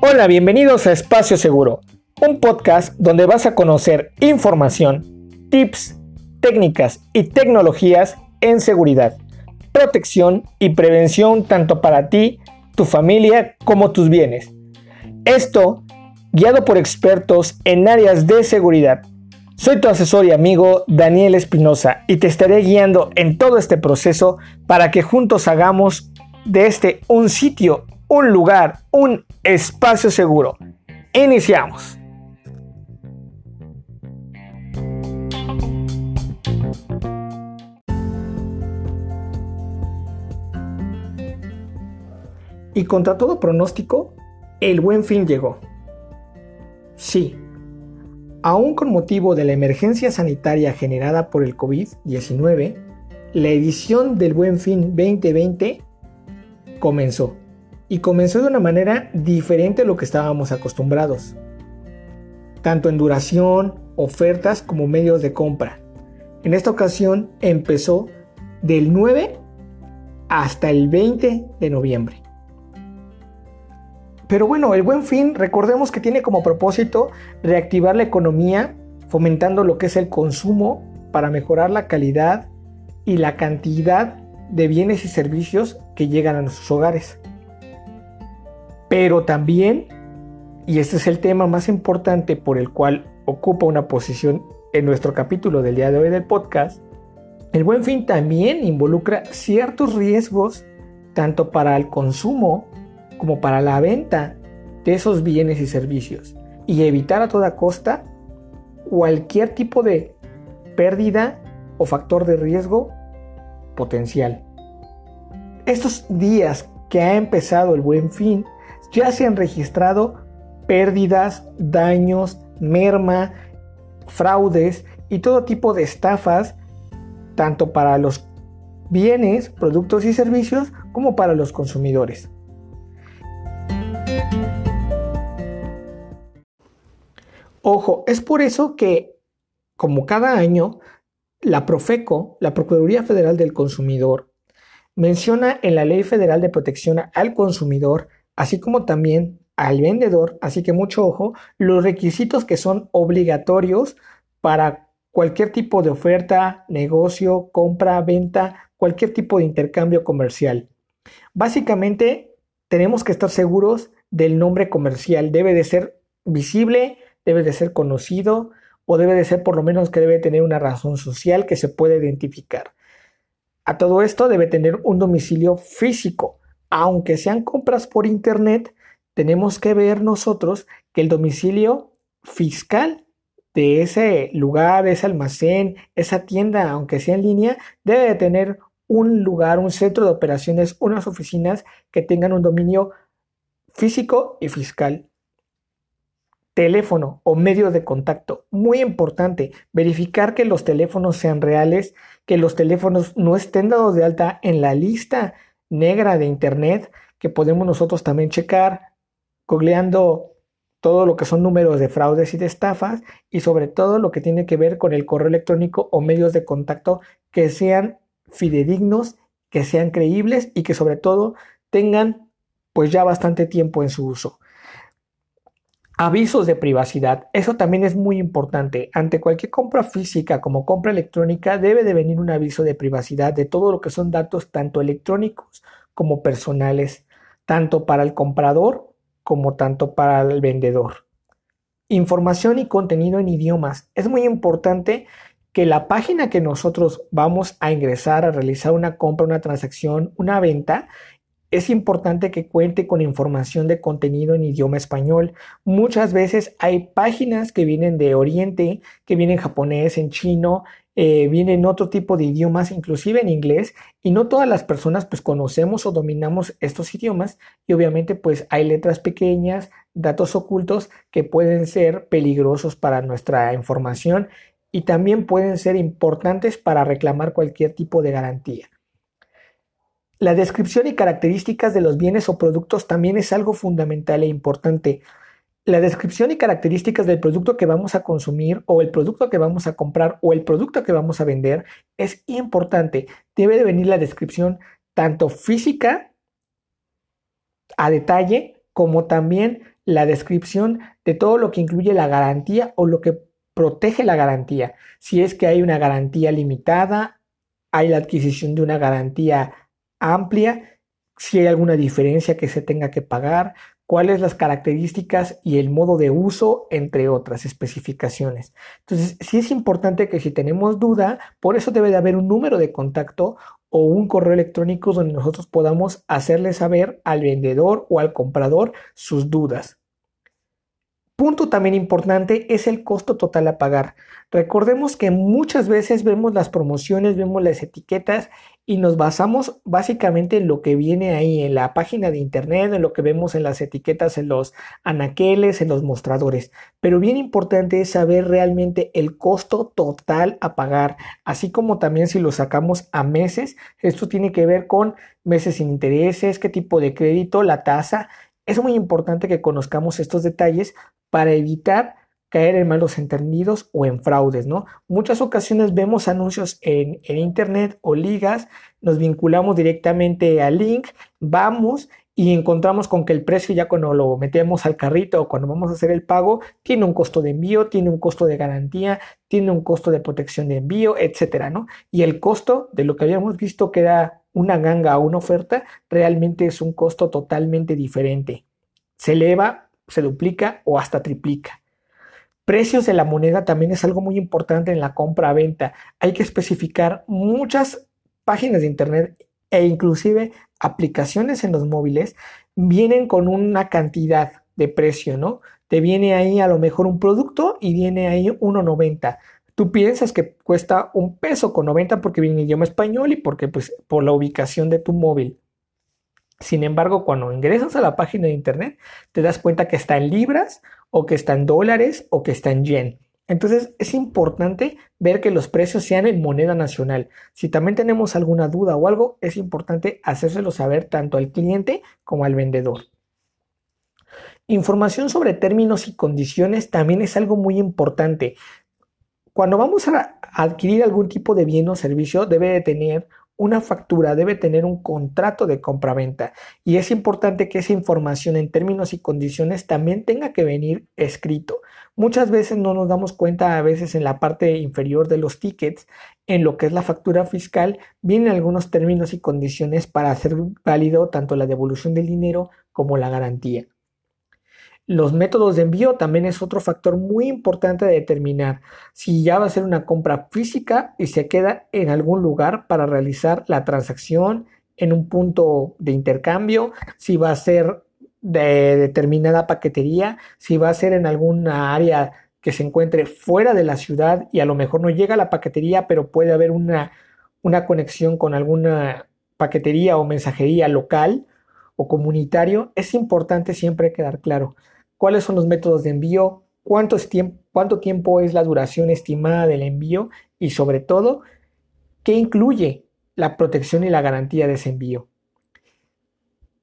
Hola, bienvenidos a Espacio Seguro, un podcast donde vas a conocer información, tips, técnicas y tecnologías en seguridad, protección y prevención tanto para ti, tu familia como tus bienes. Esto guiado por expertos en áreas de seguridad. Soy tu asesor y amigo Daniel Espinosa y te estaré guiando en todo este proceso para que juntos hagamos de este un sitio, un lugar, un espacio seguro. Iniciamos. Y contra todo pronóstico, el buen fin llegó. Sí, aún con motivo de la emergencia sanitaria generada por el COVID-19, la edición del Buen Fin 2020 comenzó. Y comenzó de una manera diferente a lo que estábamos acostumbrados. Tanto en duración, ofertas como medios de compra. En esta ocasión empezó del 9 hasta el 20 de noviembre. Pero bueno, el buen fin, recordemos que tiene como propósito reactivar la economía, fomentando lo que es el consumo para mejorar la calidad y la cantidad de bienes y servicios que llegan a nuestros hogares. Pero también, y este es el tema más importante por el cual ocupa una posición en nuestro capítulo del día de hoy del podcast, el buen fin también involucra ciertos riesgos tanto para el consumo como para la venta de esos bienes y servicios y evitar a toda costa cualquier tipo de pérdida o factor de riesgo potencial. Estos días que ha empezado el buen fin ya se han registrado pérdidas, daños, merma, fraudes y todo tipo de estafas, tanto para los bienes, productos y servicios como para los consumidores. Ojo, es por eso que, como cada año, la Profeco, la Procuraduría Federal del Consumidor, menciona en la Ley Federal de Protección al Consumidor, así como también al vendedor, así que mucho ojo, los requisitos que son obligatorios para cualquier tipo de oferta, negocio, compra, venta, cualquier tipo de intercambio comercial. Básicamente, tenemos que estar seguros del nombre comercial. Debe de ser visible, debe de ser conocido o debe de ser por lo menos que debe tener una razón social que se puede identificar. A todo esto debe tener un domicilio físico. Aunque sean compras por internet, tenemos que ver nosotros que el domicilio fiscal de ese lugar, ese almacén, esa tienda, aunque sea en línea, debe de tener un lugar, un centro de operaciones, unas oficinas que tengan un dominio físico y fiscal teléfono o medio de contacto. Muy importante, verificar que los teléfonos sean reales, que los teléfonos no estén dados de alta en la lista negra de Internet, que podemos nosotros también checar, googleando todo lo que son números de fraudes y de estafas y sobre todo lo que tiene que ver con el correo electrónico o medios de contacto que sean fidedignos, que sean creíbles y que sobre todo tengan pues ya bastante tiempo en su uso. Avisos de privacidad. Eso también es muy importante. Ante cualquier compra física como compra electrónica debe de venir un aviso de privacidad de todo lo que son datos tanto electrónicos como personales, tanto para el comprador como tanto para el vendedor. Información y contenido en idiomas. Es muy importante que la página que nosotros vamos a ingresar a realizar una compra, una transacción, una venta, es importante que cuente con información de contenido en idioma español. Muchas veces hay páginas que vienen de Oriente, que vienen en japonés, en chino, eh, vienen otro tipo de idiomas, inclusive en inglés, y no todas las personas pues conocemos o dominamos estos idiomas y obviamente pues hay letras pequeñas, datos ocultos que pueden ser peligrosos para nuestra información y también pueden ser importantes para reclamar cualquier tipo de garantía. La descripción y características de los bienes o productos también es algo fundamental e importante. La descripción y características del producto que vamos a consumir o el producto que vamos a comprar o el producto que vamos a vender es importante. Debe de venir la descripción tanto física a detalle como también la descripción de todo lo que incluye la garantía o lo que protege la garantía. Si es que hay una garantía limitada, hay la adquisición de una garantía amplia, si hay alguna diferencia que se tenga que pagar, cuáles las características y el modo de uso, entre otras especificaciones. Entonces, sí es importante que si tenemos duda, por eso debe de haber un número de contacto o un correo electrónico donde nosotros podamos hacerle saber al vendedor o al comprador sus dudas. Punto también importante es el costo total a pagar. Recordemos que muchas veces vemos las promociones, vemos las etiquetas y nos basamos básicamente en lo que viene ahí en la página de internet, en lo que vemos en las etiquetas, en los anaqueles, en los mostradores. Pero bien importante es saber realmente el costo total a pagar, así como también si lo sacamos a meses, esto tiene que ver con meses sin intereses, qué tipo de crédito, la tasa. Es muy importante que conozcamos estos detalles para evitar caer en malos entendidos o en fraudes, ¿no? Muchas ocasiones vemos anuncios en, en, internet o ligas, nos vinculamos directamente al link, vamos y encontramos con que el precio ya cuando lo metemos al carrito o cuando vamos a hacer el pago tiene un costo de envío, tiene un costo de garantía, tiene un costo de protección de envío, etcétera, ¿no? Y el costo de lo que habíamos visto que era una ganga o una oferta realmente es un costo totalmente diferente. Se eleva, se duplica o hasta triplica. Precios de la moneda también es algo muy importante en la compra-venta. Hay que especificar muchas páginas de internet e inclusive aplicaciones en los móviles vienen con una cantidad de precio, ¿no? Te viene ahí a lo mejor un producto y viene ahí 1.90. Tú piensas que cuesta un peso con 90 porque viene en idioma español y porque pues por la ubicación de tu móvil. Sin embargo, cuando ingresas a la página de internet, te das cuenta que está en libras o que está en dólares o que está en yen. Entonces es importante ver que los precios sean en moneda nacional. Si también tenemos alguna duda o algo, es importante hacérselo saber tanto al cliente como al vendedor. Información sobre términos y condiciones también es algo muy importante. Cuando vamos a adquirir algún tipo de bien o servicio, debe de tener una factura debe tener un contrato de compraventa y es importante que esa información en términos y condiciones también tenga que venir escrito. Muchas veces no nos damos cuenta, a veces en la parte inferior de los tickets, en lo que es la factura fiscal, vienen algunos términos y condiciones para hacer válido tanto la devolución del dinero como la garantía. Los métodos de envío también es otro factor muy importante de determinar si ya va a ser una compra física y se queda en algún lugar para realizar la transacción en un punto de intercambio, si va a ser de determinada paquetería, si va a ser en alguna área que se encuentre fuera de la ciudad y a lo mejor no llega a la paquetería, pero puede haber una, una conexión con alguna paquetería o mensajería local o comunitario, es importante siempre quedar claro cuáles son los métodos de envío, cuánto, tiempo es la duración estimada del envío y sobre todo, qué incluye la protección y la garantía de ese envío.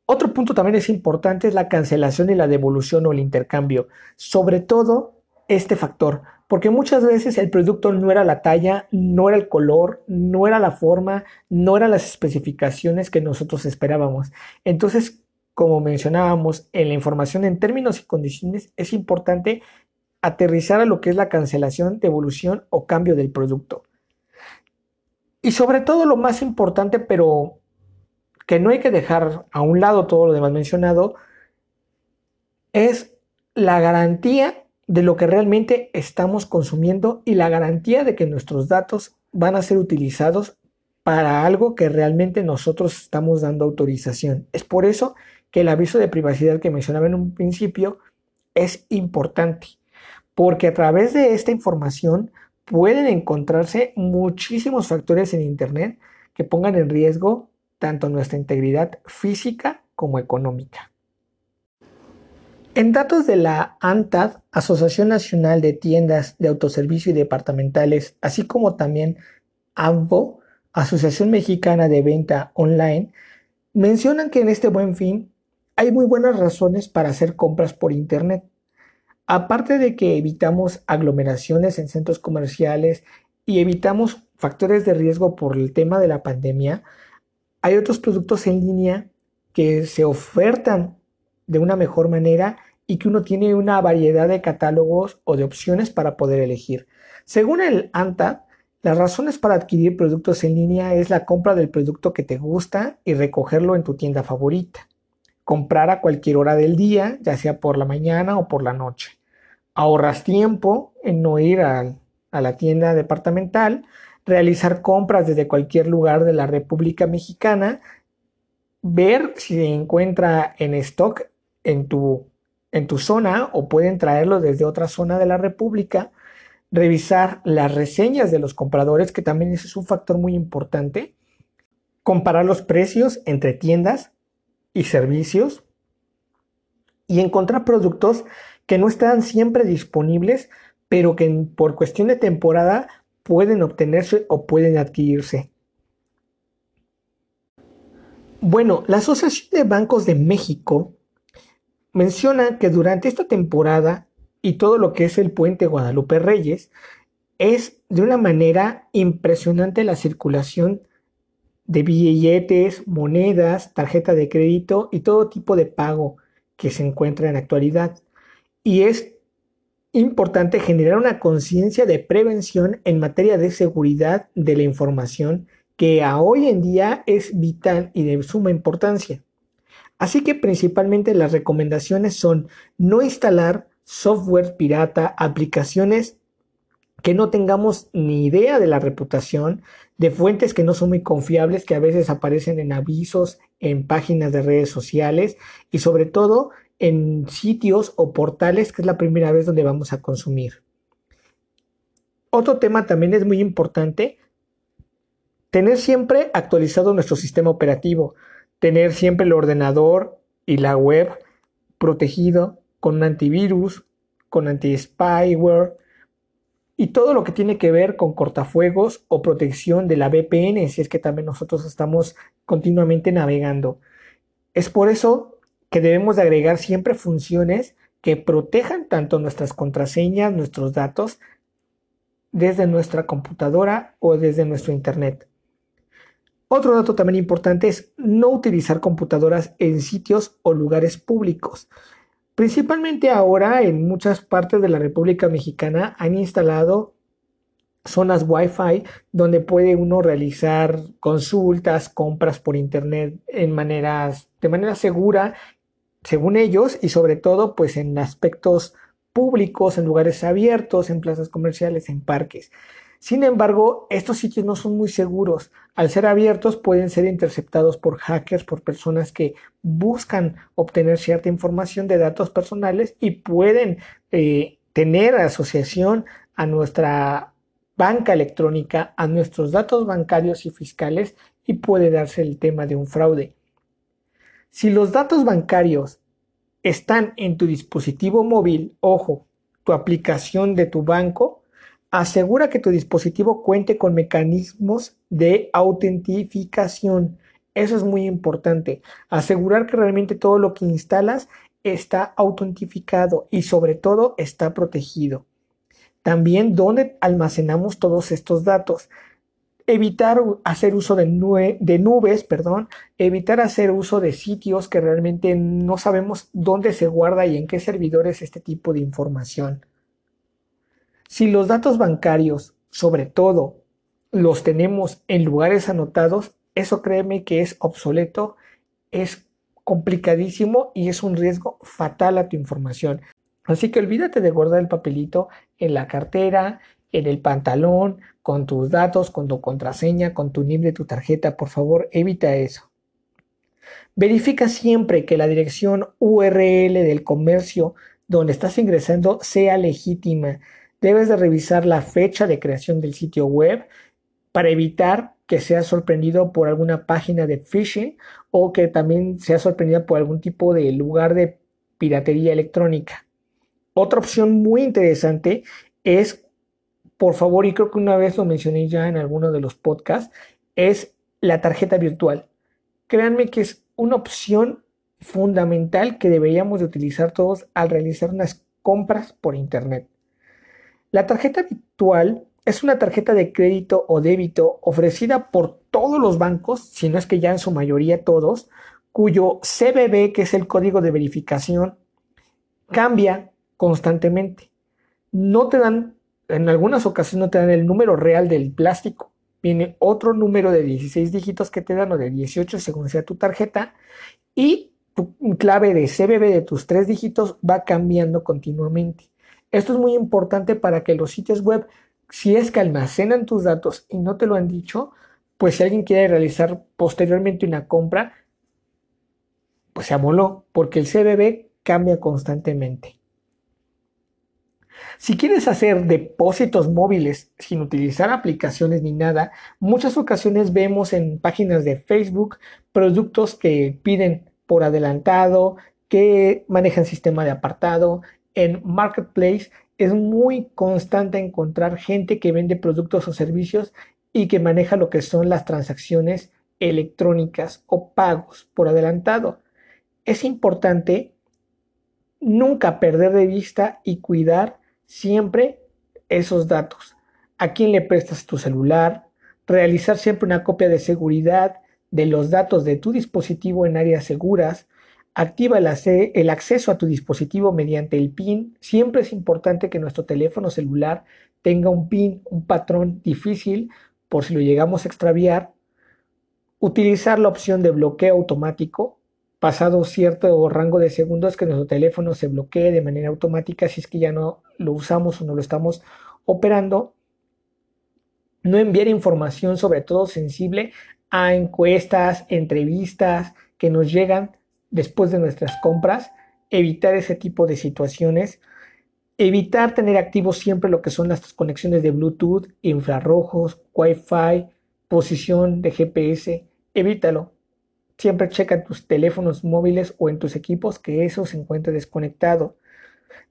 Otro punto también es importante es la cancelación y la devolución o el intercambio. Sobre todo este factor, porque muchas veces el producto no era la talla, no era el color, no era la forma, no eran las especificaciones que nosotros esperábamos. Entonces, como mencionábamos en la información en términos y condiciones, es importante aterrizar a lo que es la cancelación, devolución o cambio del producto. Y sobre todo lo más importante, pero que no hay que dejar a un lado todo lo demás mencionado, es la garantía de lo que realmente estamos consumiendo y la garantía de que nuestros datos van a ser utilizados para algo que realmente nosotros estamos dando autorización. Es por eso que el aviso de privacidad que mencionaba en un principio es importante, porque a través de esta información pueden encontrarse muchísimos factores en Internet que pongan en riesgo tanto nuestra integridad física como económica. En datos de la ANTAD, Asociación Nacional de Tiendas de Autoservicio y Departamentales, así como también AMBO, Asociación Mexicana de Venta Online, mencionan que en este buen fin hay muy buenas razones para hacer compras por Internet. Aparte de que evitamos aglomeraciones en centros comerciales y evitamos factores de riesgo por el tema de la pandemia, hay otros productos en línea que se ofertan de una mejor manera y que uno tiene una variedad de catálogos o de opciones para poder elegir. Según el ANTA, las razones para adquirir productos en línea es la compra del producto que te gusta y recogerlo en tu tienda favorita. Comprar a cualquier hora del día, ya sea por la mañana o por la noche. Ahorras tiempo en no ir a, a la tienda departamental, realizar compras desde cualquier lugar de la República Mexicana, ver si se encuentra en stock en tu, en tu zona o pueden traerlo desde otra zona de la República, revisar las reseñas de los compradores, que también es un factor muy importante, comparar los precios entre tiendas y servicios y encontrar productos que no están siempre disponibles, pero que por cuestión de temporada pueden obtenerse o pueden adquirirse. Bueno, la Asociación de Bancos de México menciona que durante esta temporada y todo lo que es el puente Guadalupe Reyes, es de una manera impresionante la circulación de billetes, monedas, tarjeta de crédito y todo tipo de pago que se encuentra en la actualidad. Y es importante generar una conciencia de prevención en materia de seguridad de la información que a hoy en día es vital y de suma importancia. Así que principalmente las recomendaciones son no instalar software pirata, aplicaciones que no tengamos ni idea de la reputación, de fuentes que no son muy confiables, que a veces aparecen en avisos, en páginas de redes sociales y sobre todo en sitios o portales que es la primera vez donde vamos a consumir. Otro tema también es muy importante, tener siempre actualizado nuestro sistema operativo, tener siempre el ordenador y la web protegido con antivirus, con anti-spyware y todo lo que tiene que ver con cortafuegos o protección de la VPN, si es que también nosotros estamos continuamente navegando. Es por eso que debemos de agregar siempre funciones que protejan tanto nuestras contraseñas, nuestros datos, desde nuestra computadora o desde nuestro Internet. Otro dato también importante es no utilizar computadoras en sitios o lugares públicos. Principalmente ahora en muchas partes de la República Mexicana han instalado zonas Wi-Fi donde puede uno realizar consultas, compras por internet en maneras de manera segura, según ellos, y sobre todo pues en aspectos públicos, en lugares abiertos, en plazas comerciales, en parques. Sin embargo, estos sitios no son muy seguros. Al ser abiertos pueden ser interceptados por hackers, por personas que buscan obtener cierta información de datos personales y pueden eh, tener asociación a nuestra banca electrónica, a nuestros datos bancarios y fiscales y puede darse el tema de un fraude. Si los datos bancarios están en tu dispositivo móvil, ojo, tu aplicación de tu banco, Asegura que tu dispositivo cuente con mecanismos de autentificación. Eso es muy importante. Asegurar que realmente todo lo que instalas está autentificado y sobre todo está protegido. También dónde almacenamos todos estos datos. Evitar hacer uso de, nubes, perdón, evitar hacer uso de sitios que realmente no sabemos dónde se guarda y en qué servidores este tipo de información. Si los datos bancarios, sobre todo, los tenemos en lugares anotados, eso créeme que es obsoleto, es complicadísimo y es un riesgo fatal a tu información. Así que olvídate de guardar el papelito en la cartera, en el pantalón, con tus datos, con tu contraseña, con tu NIP de tu tarjeta. Por favor, evita eso. Verifica siempre que la dirección URL del comercio donde estás ingresando sea legítima debes de revisar la fecha de creación del sitio web para evitar que seas sorprendido por alguna página de phishing o que también seas sorprendido por algún tipo de lugar de piratería electrónica. Otra opción muy interesante es, por favor, y creo que una vez lo mencioné ya en alguno de los podcasts, es la tarjeta virtual. Créanme que es una opción fundamental que deberíamos de utilizar todos al realizar unas compras por internet. La tarjeta virtual es una tarjeta de crédito o débito ofrecida por todos los bancos, si no es que ya en su mayoría todos, cuyo CBB, que es el código de verificación, cambia constantemente. No te dan, en algunas ocasiones no te dan el número real del plástico. Viene otro número de 16 dígitos que te dan o de 18 según sea tu tarjeta y tu clave de CBB de tus tres dígitos va cambiando continuamente. Esto es muy importante para que los sitios web, si es que almacenan tus datos y no te lo han dicho, pues si alguien quiere realizar posteriormente una compra, pues se amoló, porque el CBB cambia constantemente. Si quieres hacer depósitos móviles sin utilizar aplicaciones ni nada, muchas ocasiones vemos en páginas de Facebook productos que piden por adelantado, que manejan sistema de apartado. En Marketplace es muy constante encontrar gente que vende productos o servicios y que maneja lo que son las transacciones electrónicas o pagos por adelantado. Es importante nunca perder de vista y cuidar siempre esos datos. ¿A quién le prestas tu celular? Realizar siempre una copia de seguridad de los datos de tu dispositivo en áreas seguras. Activa el, acceso a tu dispositivo mediante el PIN. Siempre es importante que nuestro teléfono celular tenga un PIN, un patrón difícil por si lo llegamos a extraviar. Utilizar la opción de bloqueo automático pasado cierto rango de segundos que nuestro teléfono se bloquee de manera automática si es que ya no lo usamos o no lo estamos operando. No enviar información sobre todo sensible a encuestas, entrevistas que nos llegan después de nuestras compras. Evitar ese tipo de situaciones. Evitar tener activos siempre lo que son las conexiones de Bluetooth, infrarrojos, Wi-Fi, posición de GPS. Evítalo Siempre checa tus teléfonos móviles o en tus equipos que eso se encuentre desconectado.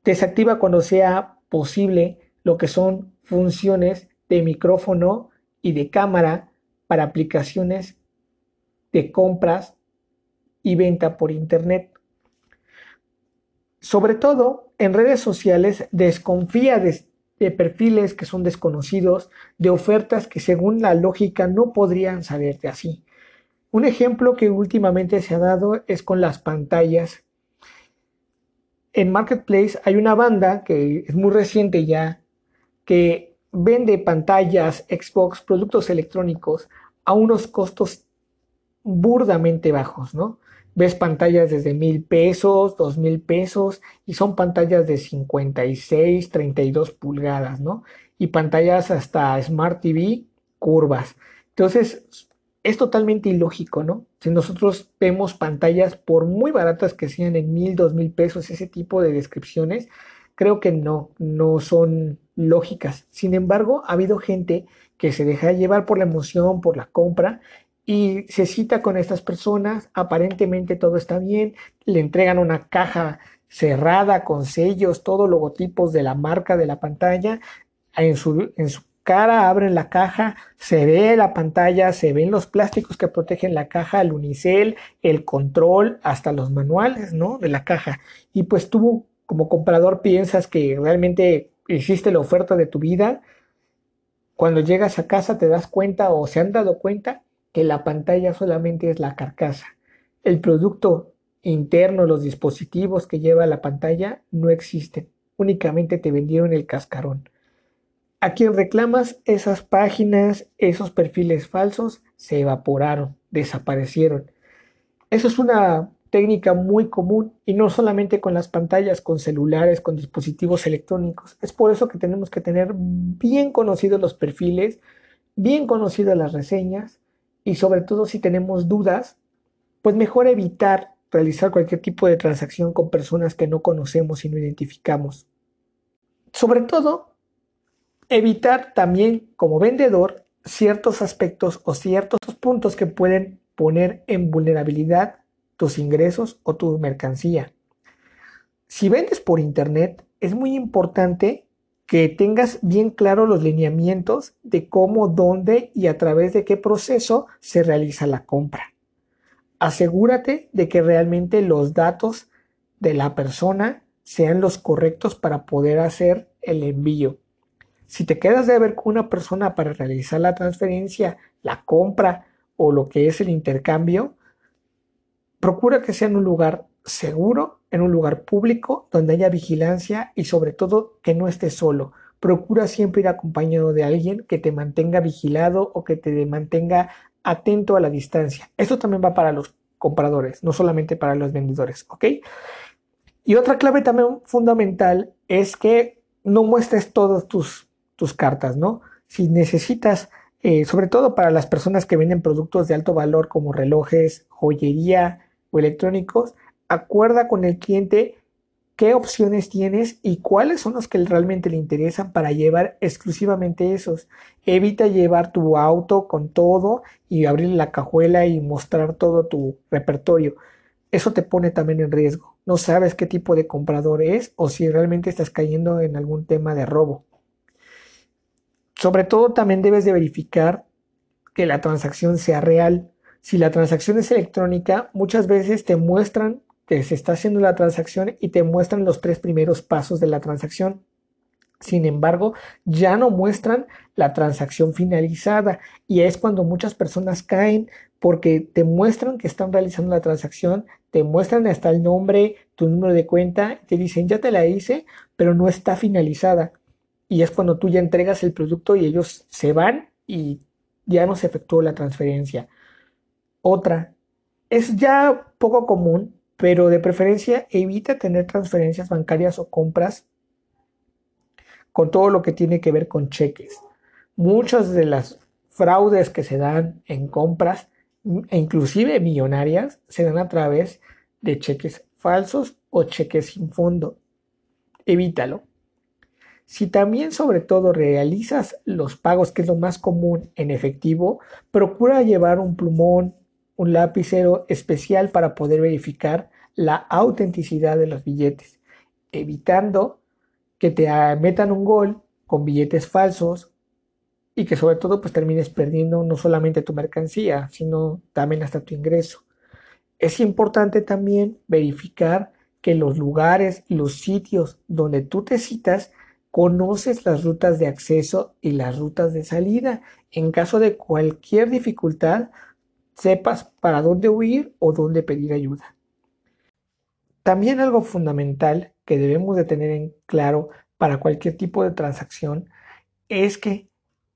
Desactiva cuando sea posible lo que son funciones de micrófono y de cámara para aplicaciones de compras y venta por internet. Sobre todo en redes sociales desconfía de, perfiles que son desconocidos, de ofertas que según la lógica no podrían salirte así. Un ejemplo que últimamente se ha dado es con las pantallas. En Marketplace hay una banda que es muy reciente ya, que vende pantallas, Xbox, productos electrónicos a unos costos burdamente bajos, ¿no? Ves pantallas desde mil pesos, dos mil pesos y son pantallas de 56, 32 pulgadas, ¿no? Y pantallas hasta Smart TV curvas. Entonces, es totalmente ilógico, ¿no? Si nosotros vemos pantallas, por muy baratas que sean en mil, dos mil pesos, ese tipo de descripciones, creo que no, no son lógicas. Sin embargo, ha habido gente que se deja llevar por la emoción, por la compra, y se cita con estas personas, aparentemente todo está bien, le entregan una caja cerrada con sellos, todos logotipos de la marca de la pantalla, en su, en su cara, abren la caja, se ve la pantalla, se ven los plásticos que protegen la caja, el unicel, el control, hasta los manuales, ¿no? De la caja. Y pues tú como comprador piensas que realmente hiciste la oferta de tu vida. Cuando llegas a casa te das cuenta o se han dado cuenta que la pantalla solamente es la carcasa. El producto interno, los dispositivos que lleva la pantalla no existen. Únicamente te vendieron el cascarón a quien reclamas esas páginas, esos perfiles falsos, se evaporaron, desaparecieron. Eso es una técnica muy común y no solamente con las pantallas, con celulares, con dispositivos electrónicos. Es por eso que tenemos que tener bien conocidos los perfiles, bien conocidas las reseñas y sobre todo si tenemos dudas, pues mejor evitar realizar cualquier tipo de transacción con personas que no conocemos y no identificamos. Sobre todo evitar también como vendedor ciertos aspectos o ciertos puntos que pueden poner en vulnerabilidad tus ingresos o tu mercancía. Si vendes por internet, es muy importante que tengas bien claro los lineamientos de cómo, dónde y a través de qué proceso se realiza la compra. Asegúrate de que realmente los datos de la persona sean los correctos para poder hacer el envío. Si te quedas de ver con una persona para realizar la transferencia, la compra o lo que es el intercambio, procura que sea en un lugar seguro, en un lugar público, donde haya vigilancia y sobre todo que no estés solo. Procura siempre ir acompañado de alguien que te mantenga vigilado o que te mantenga atento a la distancia. Esto también va para los compradores, no solamente para los vendedores, ¿ok? Y otra clave también fundamental es que no muestres todas tus, tus cartas, ¿no? Si necesitas, eh, sobre todo para las personas que venden productos de alto valor como relojes, joyería o electrónicos, acuerda con el cliente qué opciones tienes y cuáles son los que realmente le interesan para llevar exclusivamente esos. Evita llevar tu auto con todo y abrir la cajuela y mostrar todo tu repertorio. Eso te pone también en riesgo. No sabes qué tipo de comprador es o si realmente estás cayendo en algún tema de robo. Sobre todo también debes de verificar que la transacción sea real. Si la transacción es electrónica, muchas veces te muestran que se está haciendo la transacción y te muestran los tres primeros pasos de la transacción. Sin embargo, ya no muestran la transacción finalizada y es cuando muchas personas caen porque te muestran que están realizando la transacción, te muestran hasta el nombre, tu número de cuenta, te dicen ya te la hice, pero no está finalizada. Y es cuando tú ya entregas el producto y ellos se van y ya no se efectuó la transferencia. Otra, es ya poco común pero de preferencia evita tener transferencias bancarias o compras con todo lo que tiene que ver con cheques. Muchas de las fraudes que se dan en compras, e inclusive millonarias, se dan a través de cheques falsos o cheques sin fondo. Evítalo. Si también sobre todo realizas los pagos, que es lo más común en efectivo, procura llevar un plumón, un lapicero especial para poder verificar la autenticidad de los billetes, evitando que te metan un gol con billetes falsos y que sobre todo pues termines perdiendo no solamente tu mercancía, sino también hasta tu ingreso. Es importante también verificar que los lugares, los sitios donde tú te citas, conoces las rutas de acceso y las rutas de salida. En caso de cualquier dificultad, sepas para dónde huir o dónde pedir ayuda. También algo fundamental que debemos de tener en claro para cualquier tipo de transacción es que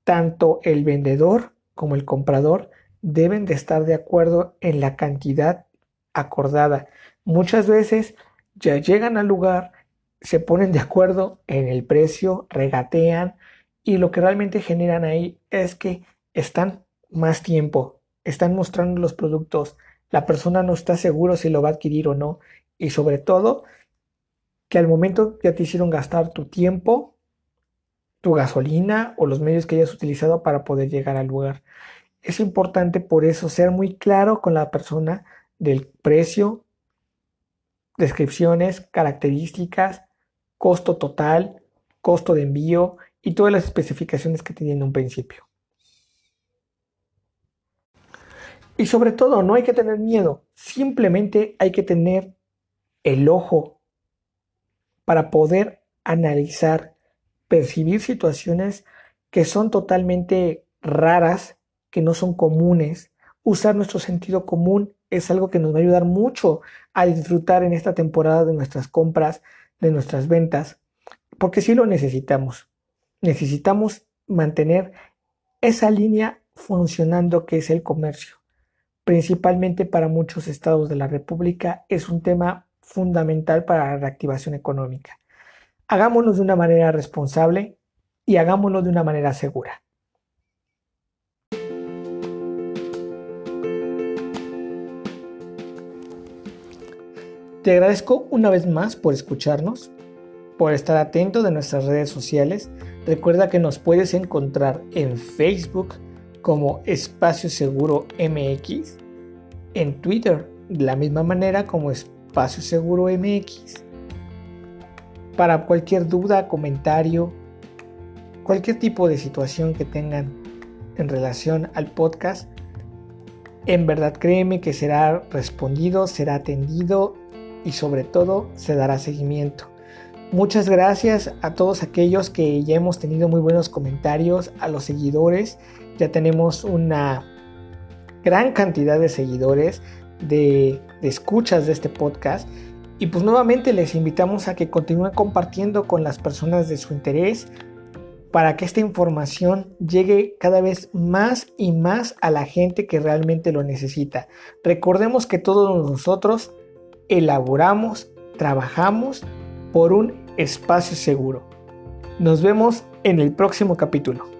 tanto el vendedor como el comprador deben de estar de acuerdo en la cantidad acordada. Muchas veces ya llegan al lugar, se ponen de acuerdo en el precio, regatean y lo que realmente generan ahí es que están más tiempo, están mostrando los productos, la persona no está seguro si lo va a adquirir o no y sobre todo que al momento ya te hicieron gastar tu tiempo, tu gasolina o los medios que hayas utilizado para poder llegar al lugar. Es importante por eso ser muy claro con la persona del precio, descripciones, características, costo total, costo de envío y todas las especificaciones que te en un principio. Y sobre todo, no hay que tener miedo, simplemente hay que tener el ojo para poder analizar, percibir situaciones que son totalmente raras, que no son comunes. Usar nuestro sentido común es algo que nos va a ayudar mucho a disfrutar en esta temporada de nuestras compras, de nuestras ventas, porque sí lo necesitamos. Necesitamos mantener esa línea funcionando que es el comercio. Principalmente para muchos estados de la República es un tema fundamental para la reactivación económica. Hagámoslo de una manera responsable y hagámoslo de una manera segura. Te agradezco una vez más por escucharnos, por estar atento de nuestras redes sociales. Recuerda que nos puedes encontrar en Facebook como Espacio Seguro MX, en Twitter de la misma manera como Espacio Espacio Seguro MX. Para cualquier duda, comentario, cualquier tipo de situación que tengan en relación al podcast, en verdad créeme que será respondido, será atendido y sobre todo se dará seguimiento. Muchas gracias a todos aquellos que ya hemos tenido muy buenos comentarios, a los seguidores. Ya tenemos una gran cantidad de seguidores, de, escuchas de este podcast. Y pues nuevamente les invitamos a que continúen compartiendo con las personas de su interés para que esta información llegue cada vez más y más a la gente que realmente lo necesita. Recordemos que todos nosotros elaboramos, trabajamos por un espacio seguro. Nos vemos en el próximo capítulo.